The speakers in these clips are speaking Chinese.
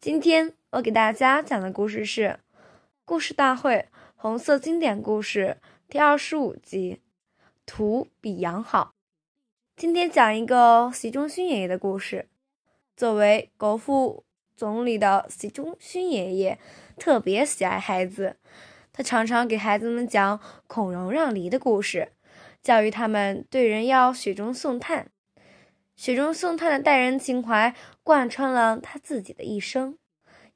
今天我给大家讲的故事是《故事大会红色经典故事》第二十五集《图比羊好》。今天讲一个习仲勋爷爷的故事。作为国副总理的习仲勋爷爷特别喜爱孩子，他常常给孩子们讲孔融让梨的故事，教育他们对人要雪中送炭。雪中送炭的待人情怀贯穿了他自己的一生，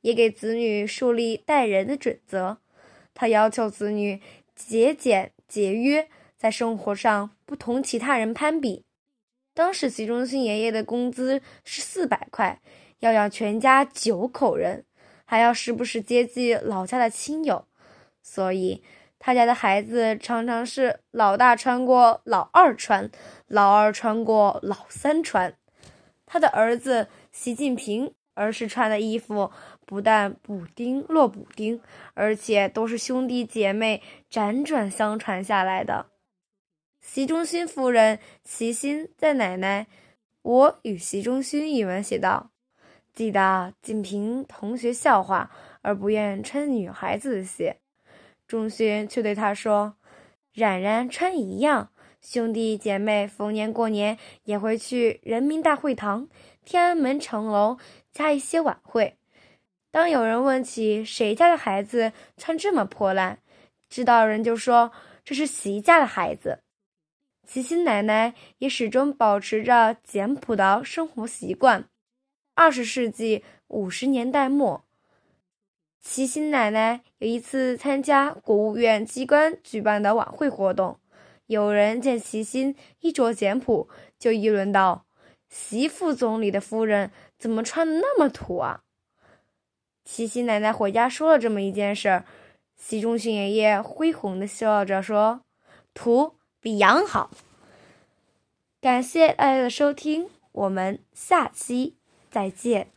也给子女树立待人的准则。他要求子女节俭节约，在生活上不同其他人攀比。当时习仲勋爷爷的工资是四百块，要养全家九口人，还要时不时接济老家的亲友，所以。他家的孩子常常是老大穿过老二穿，老二穿过老三穿。他的儿子习近平儿时穿的衣服不但补丁落补丁，而且都是兄弟姐妹辗转相传下来的。习仲勋夫人齐心在《奶奶我与习仲勋》一文写道：“记得仅凭同学笑话而不愿穿女孩子的鞋。”仲勋却对他说：“冉冉穿一样，兄弟姐妹逢年过年也会去人民大会堂、天安门城楼加一些晚会。当有人问起谁家的孩子穿这么破烂，知道人就说这是习家的孩子。”齐心奶奶也始终保持着简朴的生活习惯。二十世纪五十年代末。齐心奶奶有一次参加国务院机关举办的晚会活动，有人见齐心衣着简朴，就议论道：“习副总理的夫人怎么穿的那么土啊？”齐心奶奶回家说了这么一件事儿，习仲勋爷爷恢宏的笑着说：“土比羊好。”感谢大家的收听，我们下期再见。